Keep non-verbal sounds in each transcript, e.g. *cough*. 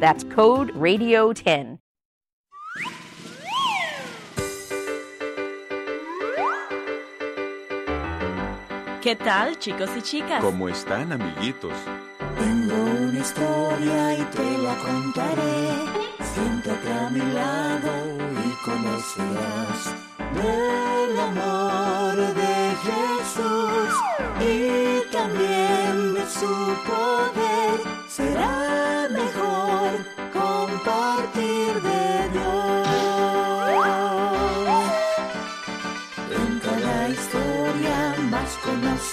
That's code RADIO10. ¿Qué tal, chicos y chicas? ¿Cómo están, amiguitos? Tengo una historia y te la contaré. Siéntate a mi lado y conocerás del amor de Jesús y también de su poder. Será mejor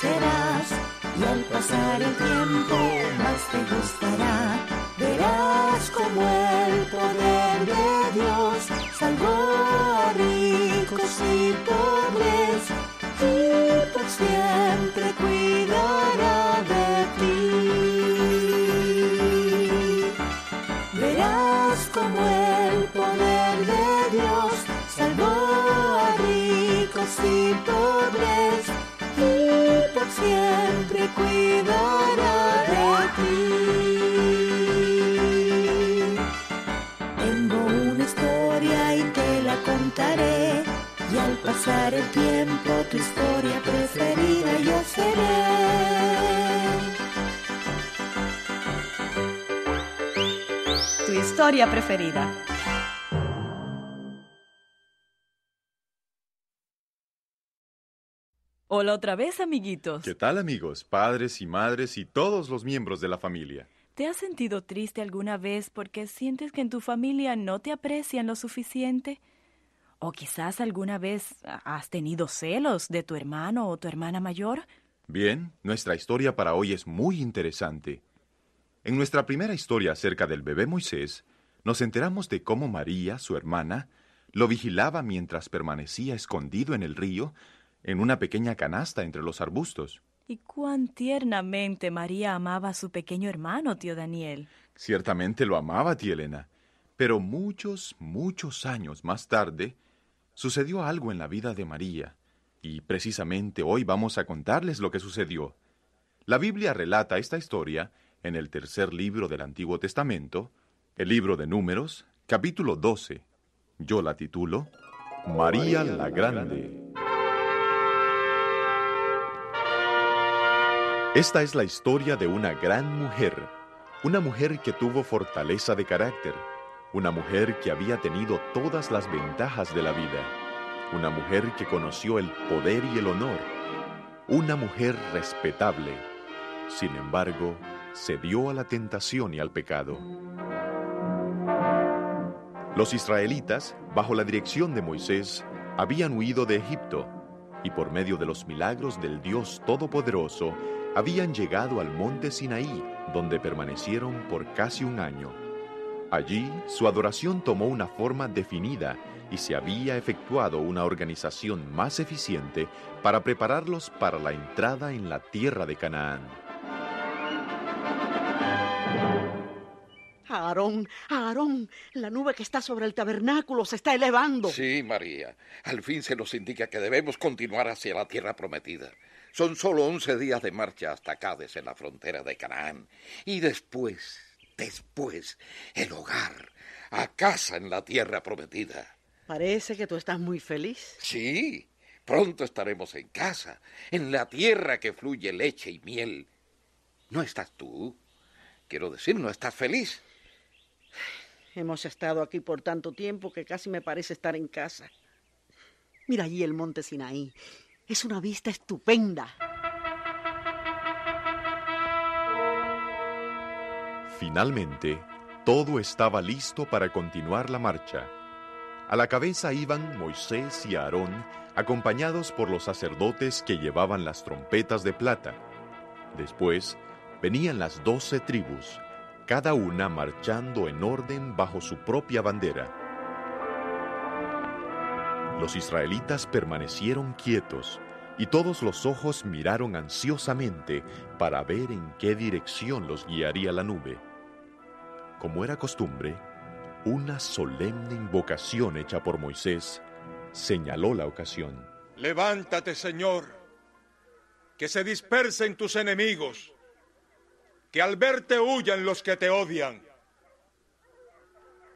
y al pasar el tiempo más te gustará. Verás como el poder de Dios salvó a ricos y pobres y por historia preferida. Hola otra vez, amiguitos. ¿Qué tal, amigos, padres y madres y todos los miembros de la familia? ¿Te has sentido triste alguna vez porque sientes que en tu familia no te aprecian lo suficiente? ¿O quizás alguna vez has tenido celos de tu hermano o tu hermana mayor? Bien, nuestra historia para hoy es muy interesante. En nuestra primera historia acerca del bebé Moisés, nos enteramos de cómo María, su hermana, lo vigilaba mientras permanecía escondido en el río, en una pequeña canasta entre los arbustos. Y cuán tiernamente María amaba a su pequeño hermano, tío Daniel. Ciertamente lo amaba, tía Elena. Pero muchos, muchos años más tarde, sucedió algo en la vida de María. Y precisamente hoy vamos a contarles lo que sucedió. La Biblia relata esta historia en el tercer libro del Antiguo Testamento, el libro de Números, capítulo 12. Yo la titulo María la Grande. Esta es la historia de una gran mujer, una mujer que tuvo fortaleza de carácter, una mujer que había tenido todas las ventajas de la vida, una mujer que conoció el poder y el honor, una mujer respetable. Sin embargo, cedió a la tentación y al pecado. Los israelitas, bajo la dirección de Moisés, habían huido de Egipto y por medio de los milagros del Dios Todopoderoso, habían llegado al monte Sinaí, donde permanecieron por casi un año. Allí su adoración tomó una forma definida y se había efectuado una organización más eficiente para prepararlos para la entrada en la tierra de Canaán. Aarón, Aarón, la nube que está sobre el tabernáculo se está elevando. Sí, María. Al fin se nos indica que debemos continuar hacia la tierra prometida. Son solo once días de marcha hasta Cádiz, en la frontera de Canaán. Y después, después, el hogar, a casa en la tierra prometida. Parece que tú estás muy feliz. Sí, pronto estaremos en casa, en la tierra que fluye leche y miel. ¿No estás tú? Quiero decir, ¿no estás feliz? Hemos estado aquí por tanto tiempo que casi me parece estar en casa. Mira allí el monte Sinaí. Es una vista estupenda. Finalmente, todo estaba listo para continuar la marcha. A la cabeza iban Moisés y Aarón, acompañados por los sacerdotes que llevaban las trompetas de plata. Después venían las doce tribus, cada una marchando en orden bajo su propia bandera. Los israelitas permanecieron quietos y todos los ojos miraron ansiosamente para ver en qué dirección los guiaría la nube. Como era costumbre, una solemne invocación hecha por Moisés señaló la ocasión. Levántate, Señor, que se dispersen tus enemigos, que al verte huyan los que te odian.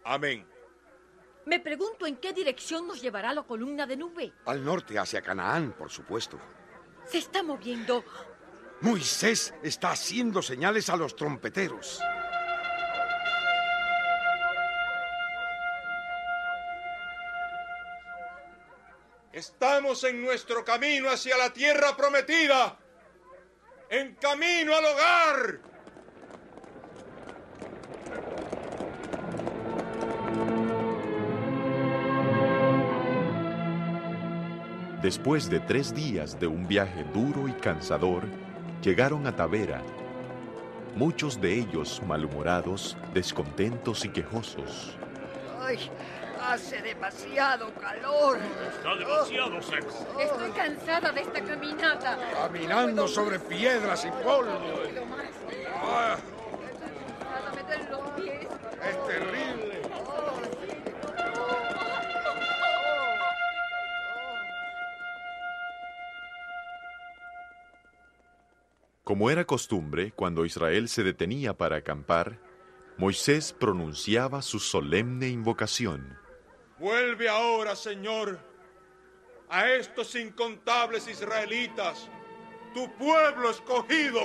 Amén. Me pregunto en qué dirección nos llevará la columna de nube. Al norte, hacia Canaán, por supuesto. Se está moviendo. Moisés está haciendo señales a los trompeteros. Estamos en nuestro camino hacia la tierra prometida. En camino al hogar. Después de tres días de un viaje duro y cansador, llegaron a Tavera, muchos de ellos malhumorados, descontentos y quejosos. ¡Ay! Hace demasiado calor. Está demasiado seco. Estoy cansada de esta caminata. Caminando sobre piedras y polvo. Ah, Nada me duelen los pies. es terrible. Como era costumbre, cuando Israel se detenía para acampar, Moisés pronunciaba su solemne invocación. Vuelve ahora, Señor, a estos incontables israelitas, tu pueblo escogido.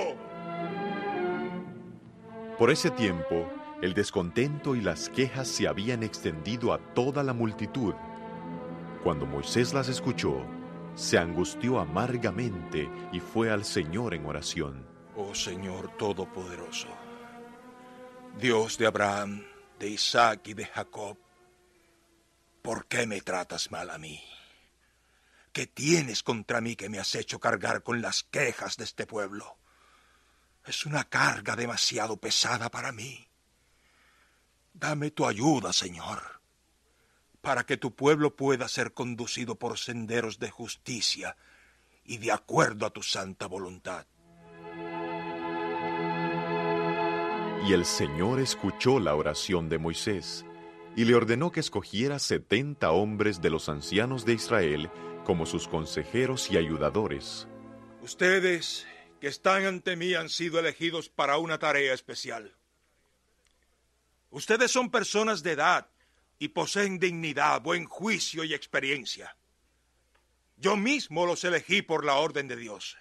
Por ese tiempo, el descontento y las quejas se habían extendido a toda la multitud. Cuando Moisés las escuchó, se angustió amargamente y fue al Señor en oración. Oh Señor Todopoderoso, Dios de Abraham, de Isaac y de Jacob, ¿por qué me tratas mal a mí? ¿Qué tienes contra mí que me has hecho cargar con las quejas de este pueblo? Es una carga demasiado pesada para mí. Dame tu ayuda, Señor, para que tu pueblo pueda ser conducido por senderos de justicia y de acuerdo a tu santa voluntad. Y el Señor escuchó la oración de Moisés y le ordenó que escogiera setenta hombres de los ancianos de Israel como sus consejeros y ayudadores. Ustedes que están ante mí han sido elegidos para una tarea especial. Ustedes son personas de edad y poseen dignidad, buen juicio y experiencia. Yo mismo los elegí por la orden de Dios.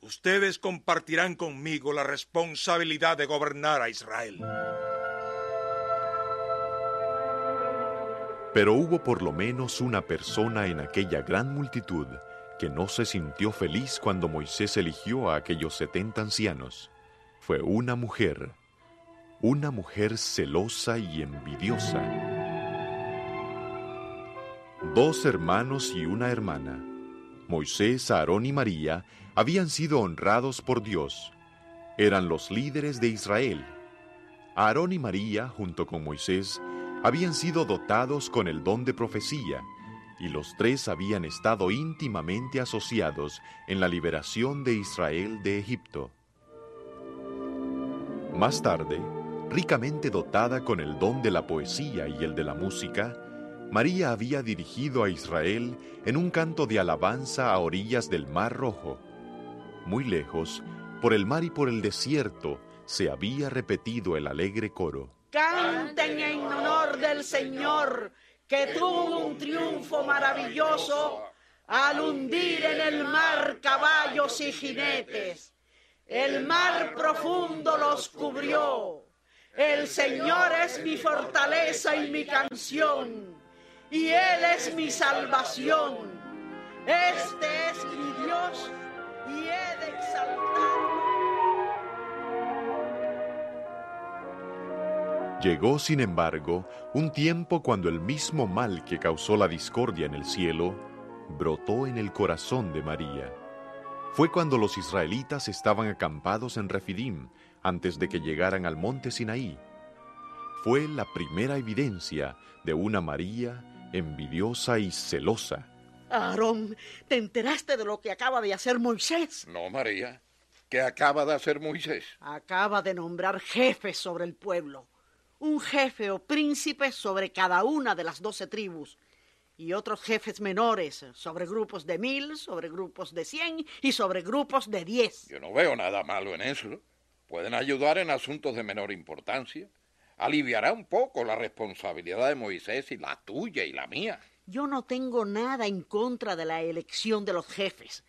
Ustedes compartirán conmigo la responsabilidad de gobernar a Israel. Pero hubo por lo menos una persona en aquella gran multitud que no se sintió feliz cuando Moisés eligió a aquellos setenta ancianos. Fue una mujer, una mujer celosa y envidiosa. Dos hermanos y una hermana, Moisés, Aarón y María, habían sido honrados por Dios. Eran los líderes de Israel. Aarón y María, junto con Moisés, habían sido dotados con el don de profecía, y los tres habían estado íntimamente asociados en la liberación de Israel de Egipto. Más tarde, ricamente dotada con el don de la poesía y el de la música, María había dirigido a Israel en un canto de alabanza a orillas del Mar Rojo. Muy lejos, por el mar y por el desierto, se había repetido el alegre coro. Canten en honor del Señor, que tuvo un triunfo maravilloso al hundir en el mar caballos y jinetes. El mar profundo los cubrió. El Señor es mi fortaleza y mi canción, y Él es mi salvación. Este es mi Dios, y he de exaltarlo. Llegó, sin embargo, un tiempo cuando el mismo mal que causó la discordia en el cielo brotó en el corazón de María. Fue cuando los israelitas estaban acampados en Refidim antes de que llegaran al monte Sinaí. Fue la primera evidencia de una María envidiosa y celosa. Aarón, ¿te enteraste de lo que acaba de hacer Moisés? No, María. ¿Qué acaba de hacer Moisés? Acaba de nombrar jefes sobre el pueblo. Un jefe o príncipe sobre cada una de las doce tribus. Y otros jefes menores sobre grupos de mil, sobre grupos de cien y sobre grupos de diez. Yo no veo nada malo en eso. Pueden ayudar en asuntos de menor importancia. Aliviará un poco la responsabilidad de Moisés y la tuya y la mía. Yo no tengo nada en contra de la elección de los jefes.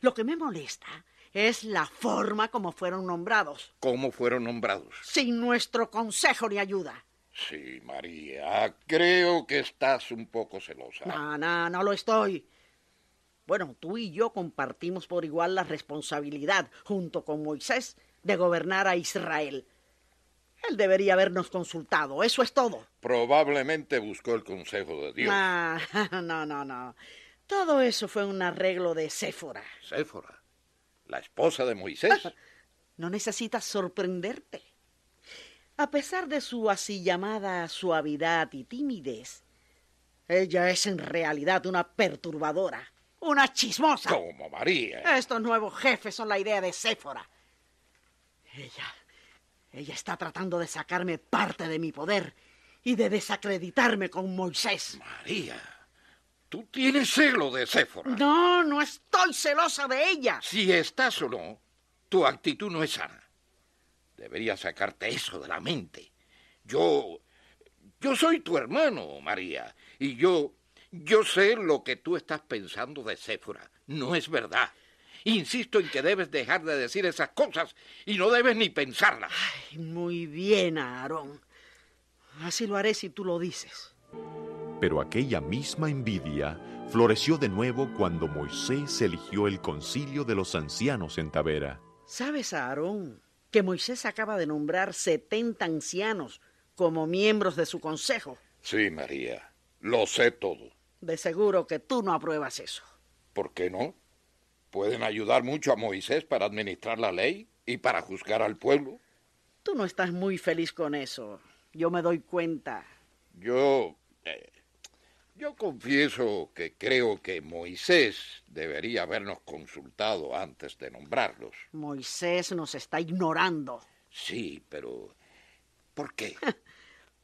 Lo que me molesta es la forma como fueron nombrados. ¿Cómo fueron nombrados? Sin nuestro consejo ni ayuda. Sí, María, creo que estás un poco celosa. No, no, no lo estoy. Bueno, tú y yo compartimos por igual la responsabilidad, junto con Moisés, de gobernar a Israel. Él debería habernos consultado, eso es todo. Probablemente buscó el consejo de Dios. Ah, *laughs* no, no, no. Todo eso fue un arreglo de Séfora. ¿Séfora? ¿La esposa de Moisés? No necesitas sorprenderte. A pesar de su así llamada suavidad y timidez, ella es en realidad una perturbadora, una chismosa. Como María. Estos nuevos jefes son la idea de Séfora. Ella, ella está tratando de sacarme parte de mi poder y de desacreditarme con Moisés. María, tú tienes celo de Séfora. No, no estoy celosa de ella. Si estás o no, tu actitud no es sana. Deberías sacarte eso de la mente. Yo. Yo soy tu hermano, María, y yo. Yo sé lo que tú estás pensando de Séfora. No es verdad. Insisto en que debes dejar de decir esas cosas y no debes ni pensarlas. Ay, muy bien, Aarón. Así lo haré si tú lo dices. Pero aquella misma envidia floreció de nuevo cuando Moisés eligió el concilio de los ancianos en Tavera. ¿Sabes, Aarón, que Moisés acaba de nombrar 70 ancianos como miembros de su consejo? Sí, María, lo sé todo. De seguro que tú no apruebas eso. ¿Por qué no? Pueden ayudar mucho a Moisés para administrar la ley y para juzgar al pueblo. Tú no estás muy feliz con eso. Yo me doy cuenta. Yo... Eh, yo confieso que creo que Moisés debería habernos consultado antes de nombrarlos. Moisés nos está ignorando. Sí, pero... ¿Por qué? *laughs*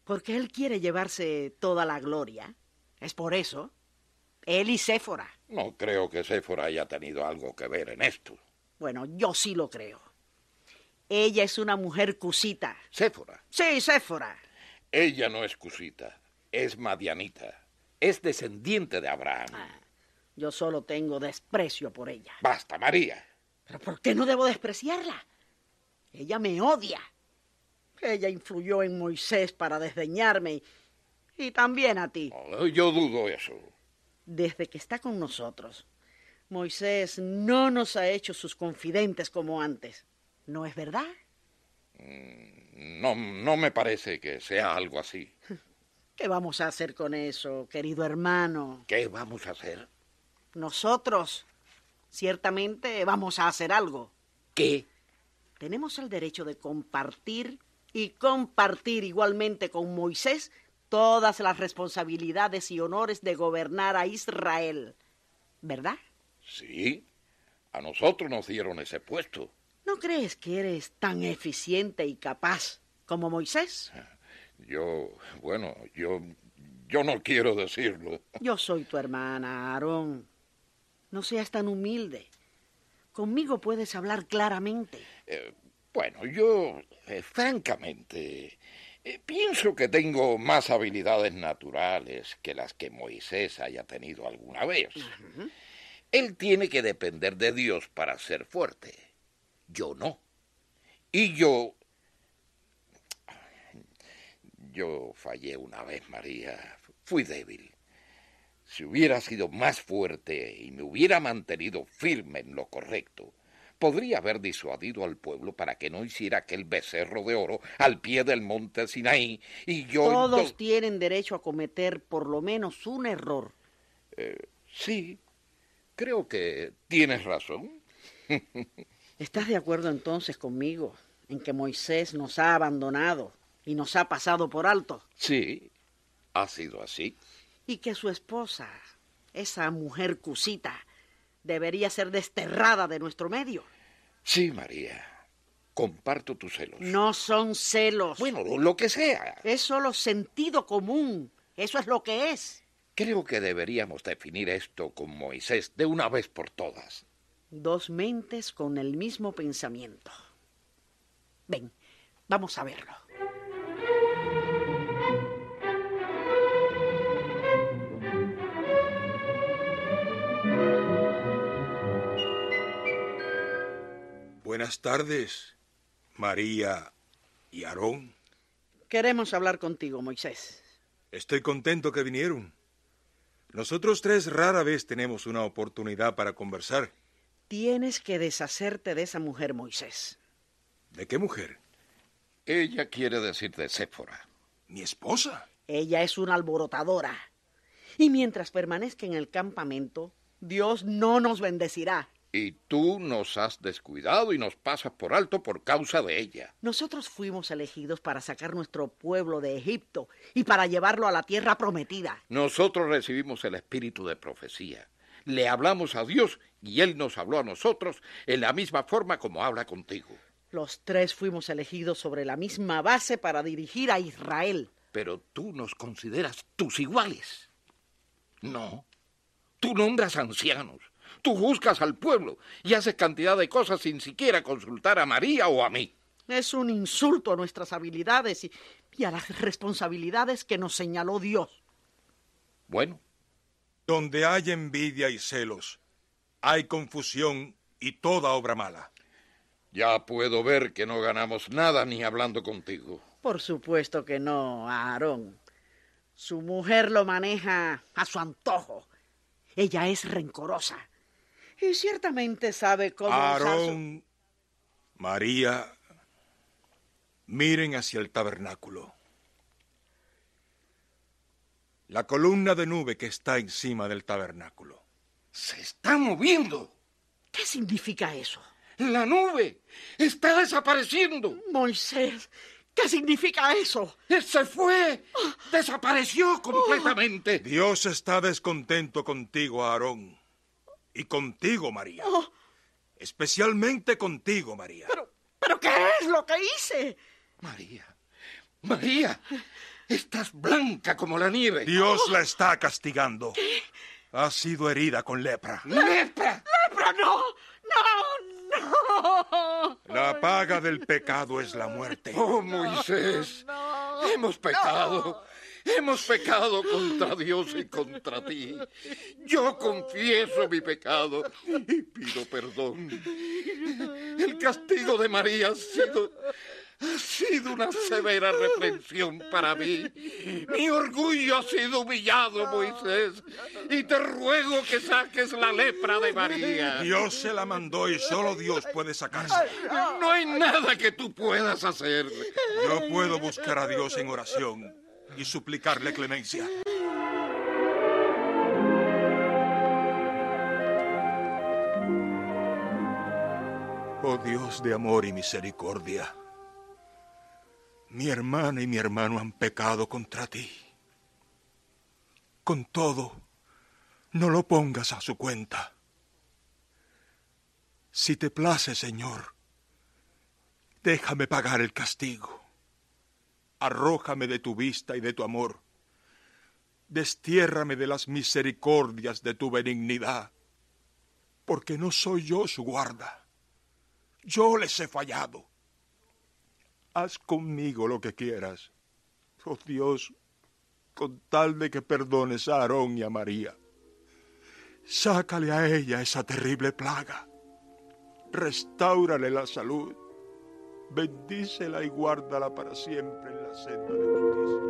Porque él quiere llevarse toda la gloria. Es por eso. Él y Séfora. No creo que Séfora haya tenido algo que ver en esto. Bueno, yo sí lo creo. Ella es una mujer cusita. ¿Séfora? Sí, Séfora. Ella no es cusita, es madianita. Es descendiente de Abraham. Ah, yo solo tengo desprecio por ella. Basta, María. ¿Pero por qué no debo despreciarla? Ella me odia. Ella influyó en Moisés para desdeñarme y, también a ti. Oh, yo dudo eso. Desde que está con nosotros, Moisés no nos ha hecho sus confidentes como antes. ¿No es verdad? Mm, No, no me parece que sea algo así. *laughs* ¿Qué vamos a hacer con eso, querido hermano? ¿Qué vamos a hacer? Nosotros, ciertamente, vamos a hacer algo. ¿Qué? Tenemos el derecho de compartir y compartir igualmente con Moisés todas las responsabilidades y honores de gobernar a Israel. ¿Verdad? Sí. A nosotros nos dieron ese puesto. ¿No crees que eres tan eficiente y capaz como Moisés? *laughs* Yo, bueno, yo, yo no quiero decirlo. *laughs* Yo soy tu hermana, Aarón. No seas tan humilde. Conmigo puedes hablar claramente. Eh, bueno, yo, eh, francamente, eh, pienso que tengo más habilidades naturales que las que Moisés haya tenido alguna vez. Él tiene que depender de Dios para ser fuerte. Yo no. Y yo... Yo fallé una vez, María. Fui débil. Si hubiera sido más fuerte y me hubiera mantenido firme en lo correcto, podría haber disuadido al pueblo para que no hiciera aquel becerro de oro al pie del monte Sinaí y yo... Todos tienen derecho a cometer por lo menos un error. Eh, sí, creo que tienes razón. *laughs* ¿Estás de acuerdo entonces conmigo en que Moisés nos ha abandonado y nos ha pasado por alto? Sí, ha sido así. Y que su esposa, esa mujer cusita, debería ser desterrada de nuestro medio. Sí, María. Comparto tus celos. No son celos. Bueno, lo que sea. Es solo sentido común. Eso es lo que es. Creo que deberíamos definir esto con Moisés de una vez por todas. Dos mentes con el mismo pensamiento. Ven, vamos a verlo. Buenas tardes, María y Aarón. Queremos hablar contigo, Moisés. Estoy contento que vinieron. Nosotros tres rara vez tenemos una oportunidad para conversar. Tienes que deshacerte de esa mujer, Moisés. ¿De qué mujer? Ella quiere decir de Séfora. ¿Mi esposa? Ella es una alborotadora. Y mientras permanezca en el campamento, Dios no nos bendecirá. Y tú nos has descuidado y nos pasas por alto por causa de ella. Nosotros fuimos elegidos para sacar nuestro pueblo de Egipto y para llevarlo a la tierra prometida. Nosotros recibimos el espíritu de profecía. Le hablamos a Dios y Él nos habló a nosotros en la misma forma como habla contigo. Los tres fuimos elegidos sobre la misma base para dirigir a Israel. Pero tú nos consideras tus iguales. No. Tú nombras ancianos Tú juzgas al pueblo y haces cantidad de cosas sin siquiera consultar a María o a mí. Es un insulto a nuestras habilidades y, a las responsabilidades que nos señaló Dios. Bueno. Donde hay envidia y celos, hay confusión y toda obra mala. Ya puedo ver que no ganamos nada ni hablando contigo. Por supuesto que no, Aarón. Su mujer lo maneja a su antojo. Ella es rencorosa. Y ciertamente sabe cómo... Aarón, María, miren hacia el tabernáculo. La columna de nube que está encima del tabernáculo. Se está moviendo. ¿Qué significa eso? La nube está desapareciendo. Moisés, ¿qué significa eso? Se fue. Desapareció completamente. Dios está descontento contigo, Aarón. Y contigo, María. Oh. Especialmente contigo, María. Pero, pero ¿qué es lo que hice? María, María, estás blanca como la nieve. Dios la está castigando. ¿Qué? Ha sido herida con lepra. ¡Lepra! ¡Lepra, no! ¡No, no! La paga del pecado es la muerte. Oh, Moisés, hemos pecado. Hemos pecado contra Dios y contra ti. Yo confieso mi pecado y pido perdón. El castigo de María ha sido, ha sido una severa reprensión para mí. Mi orgullo ha sido humillado, Moisés, y te ruego que saques la lepra de María. Dios se la mandó y solo Dios puede sacarse. No hay nada que tú puedas hacer. Yo puedo buscar a Dios en oración y suplicarle clemencia. Oh Dios de amor y misericordia, mi hermana y mi hermano han pecado contra ti. Con todo, no lo pongas a su cuenta. Si te place, Señor, déjame pagar el castigo arrójame de tu vista y de tu amor. Destiérrame de las misericordias de tu benignidad, porque no soy yo su guarda. Yo les he fallado. Haz conmigo lo que quieras, oh Dios, con tal de que perdones a Aarón y a María. Sácale a ella esa terrible plaga. Restáurale la salud Bendícela y guárdala para siempre en la senda de justicia.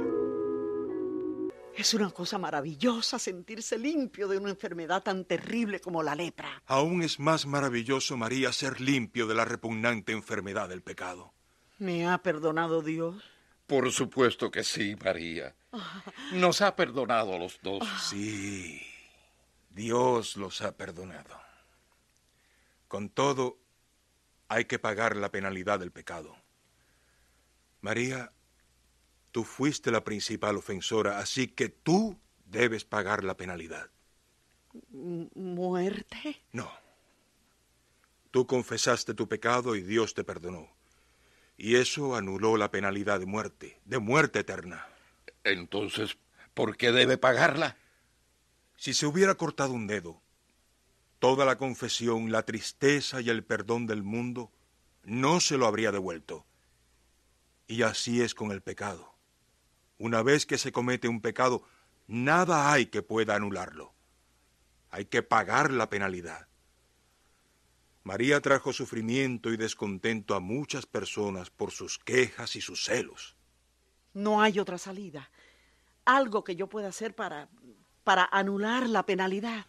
Es una cosa maravillosa sentirse limpio de una enfermedad tan terrible como la lepra. Aún es más maravilloso, María, ser limpio de la repugnante enfermedad del pecado. ¿Me ha perdonado Dios? Por supuesto que sí, María. Nos ha perdonado a los dos. Sí, Dios los ha perdonado. Con todo, hay que pagar la penalidad del pecado. María, tú fuiste la principal ofensora, así que tú debes pagar la penalidad. ¿Muerte? No. Tú confesaste tu pecado y Dios te perdonó. Y eso anuló la penalidad de muerte, de muerte eterna. Entonces, ¿por qué debe pagarla? Si se hubiera cortado un dedo, toda la confesión, la tristeza y el perdón del mundo no se lo habría devuelto. Y así es con el pecado. Una vez que se comete un pecado, nada hay que pueda anularlo. Hay que pagar la penalidad. María trajo sufrimiento y descontento a muchas personas por sus quejas y sus celos. No hay otra salida. Algo que yo pueda hacer para para anular la penalidad.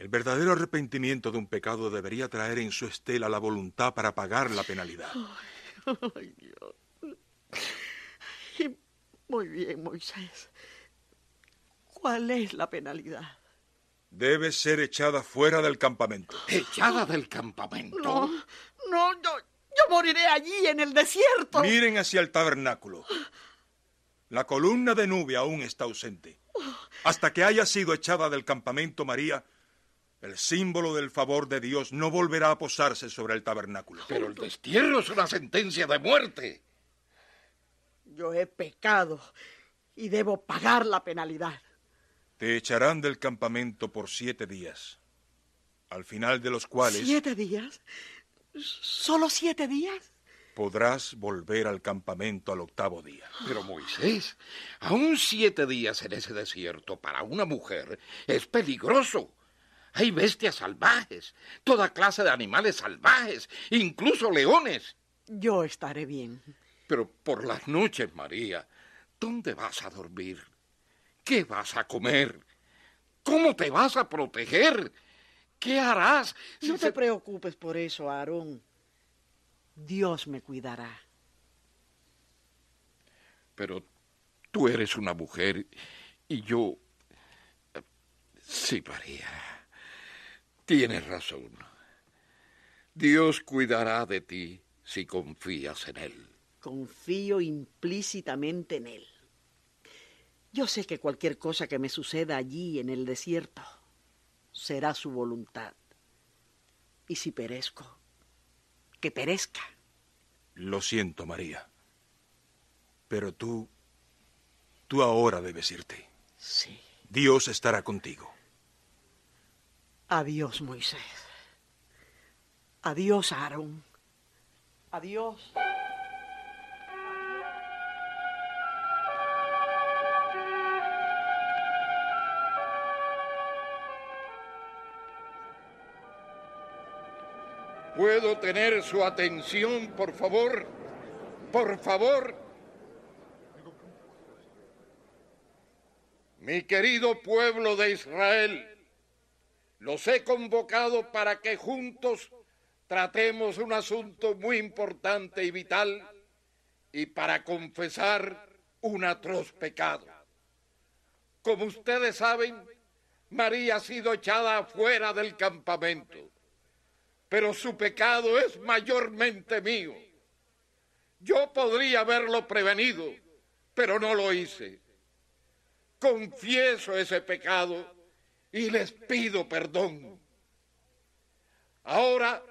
El verdadero arrepentimiento de un pecado debería traer en su estela la voluntad para pagar la penalidad. Ay, Dios. Muy bien, Moisés. ¿Cuál es la penalidad? Debe ser echada fuera del campamento. ¿Echada del campamento? No, no, yo, yo moriré allí en el desierto. Miren hacia el tabernáculo. La columna de nube aún está ausente. Hasta que haya sido echada del campamento María, el símbolo del favor de Dios no volverá a posarse sobre el tabernáculo. Pero el destierro es una sentencia de muerte. Yo he pecado y debo pagar la penalidad. Te echarán del campamento por siete días, al final de los cuales... ¿Siete días? ¿Solo siete días? podrás volver al campamento al octavo día. Pero Moisés, aún siete días en ese desierto para una mujer es peligroso. Hay bestias salvajes, toda clase de animales salvajes, incluso leones. Yo estaré bien. Pero por las noches, María, ¿dónde vas a dormir? ¿Qué vas a comer? ¿Cómo te vas a proteger? ¿Qué harás? no te preocupes por eso, Aarón. Dios me cuidará. Pero tú eres una mujer y yo... Sí, María. Tienes razón. Dios cuidará de ti si confías en Él. Confío implícitamente en Él. Yo sé que cualquier cosa que me suceda allí en el desierto será su voluntad. Y si perezco, que perezca. Lo siento, María. Pero tú, tú ahora debes irte. Sí. Dios estará contigo. Adiós, Moisés. Adiós, Aarón. Adiós. ¿Puedo tener su atención, por favor? Por favor. Mi querido pueblo de Israel, los he convocado para que juntos tratemos un asunto muy importante y vital y para confesar un atroz pecado. Como ustedes saben, María ha sido echada fuera del campamento pero su pecado es mayormente mío. Yo podría haberlo prevenido, pero no lo hice. Confieso ese pecado y les pido perdón. Ahora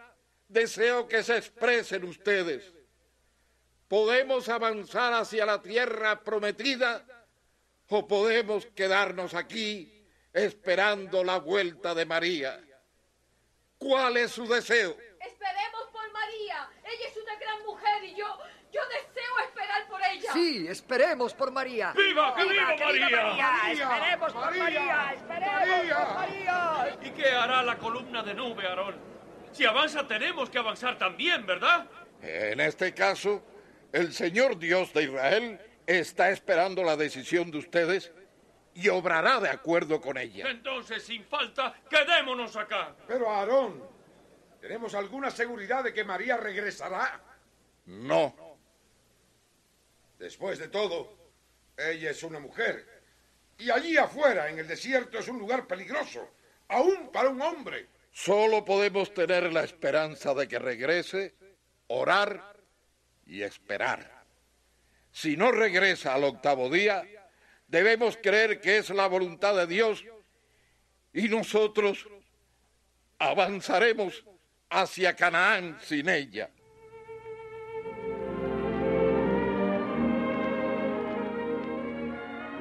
deseo que se expresen ustedes. ¿Podemos avanzar hacia la tierra prometida o podemos quedarnos aquí esperando la vuelta de María? ¿Cuál es su deseo? Esperemos por María. Ella es una gran mujer y yo, yo deseo ella. Sí, esperemos por María. ¡Viva, que viva, María! Esperemos por María. Esperemos por María. ¿Y qué hará la columna de nube, Aarón? Si avanza tenemos que avanzar también, ¿verdad? En este caso, el Señor Dios de Israel está esperando la decisión de ustedes y obrará de acuerdo con ella. Entonces, sin falta, quedémonos acá. Pero Aarón, ¿tenemos alguna seguridad de que María regresará? No. Después de todo, ella es una mujer. Y allí afuera, en el desierto, es un lugar peligroso, aún para un hombre. Solo podemos tener la esperanza de que regrese, orar y esperar. Si no regresa al octavo día, debemos creer que es la voluntad de Dios y nosotros avanzaremos hacia Canaán sin ella.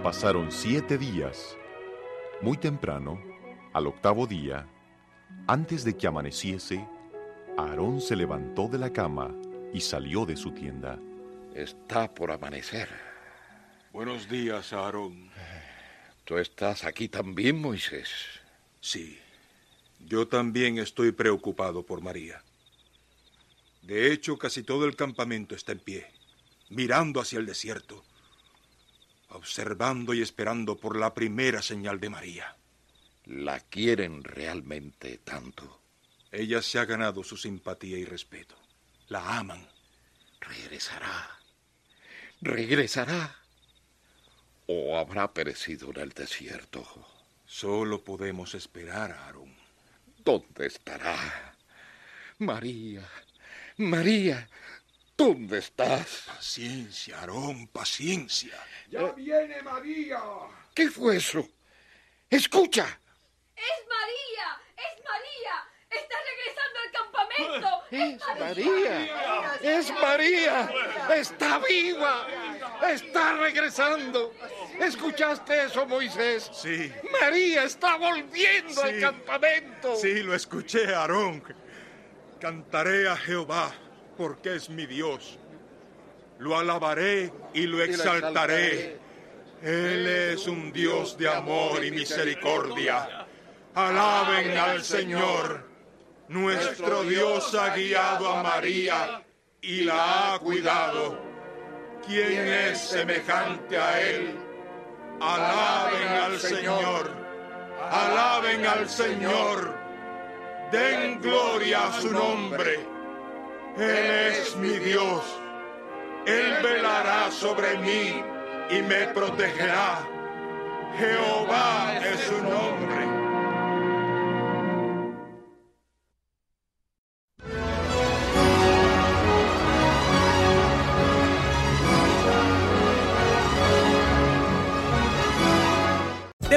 Pasaron siete días. Muy temprano, al octavo día, antes de que amaneciese, Aarón se levantó de la cama y salió de su tienda. Está por amanecer. Buenos días, Aarón. ¿Tú estás aquí también, Moisés? Sí. Yo también estoy preocupado por María. De hecho, casi todo el campamento está en pie, mirando hacia el desierto, observando y esperando por la primera señal de María. ¿La quieren realmente tanto? Ella se ha ganado su simpatía y respeto. La aman. Regresará. Regresará. ¿O habrá perecido en el desierto? Solo podemos esperar, Aarón. ¿Dónde estará? María, María, ¿dónde estás? Paciencia, Aarón, paciencia. ¡Ya viene María! ¿Qué fue eso? Escucha. ¡Es María! ¡Es María! ¡Está regresando al campamento! *laughs* Es María. Es María. Está viva. Está regresando. ¿Escuchaste eso, Moisés? Sí. María está volviendo al campamento. Sí, lo escuché, Aarón. Cantaré a Jehová porque es mi Dios. Lo alabaré y lo exaltaré. Él es un Dios de amor y misericordia. Alaben al Señor. Nuestro Dios ha guiado a María y la ha cuidado. ¿Quién es semejante a Él? Alaben al Señor. Alaben al Señor. Den gloria a su nombre. Él es mi Dios. Él velará sobre mí y me protegerá. Jehová es su nombre.